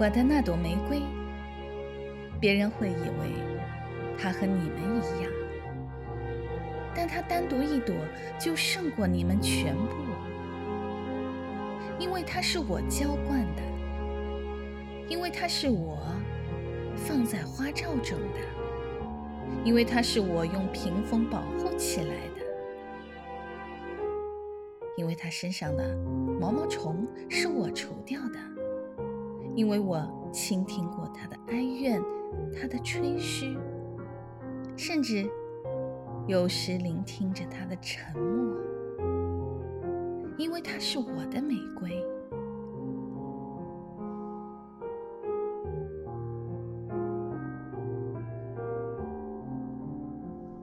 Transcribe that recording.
我的那朵玫瑰，别人会以为它和你们一样，但它单独一朵就胜过你们全部，因为它是我浇灌的，因为它是我放在花罩中的，因为它是我用屏风保护起来的。因为它身上的毛毛虫是我除掉的，因为我倾听过他的哀怨，他的吹嘘，甚至有时聆听着他的沉默。因为他是我的玫瑰。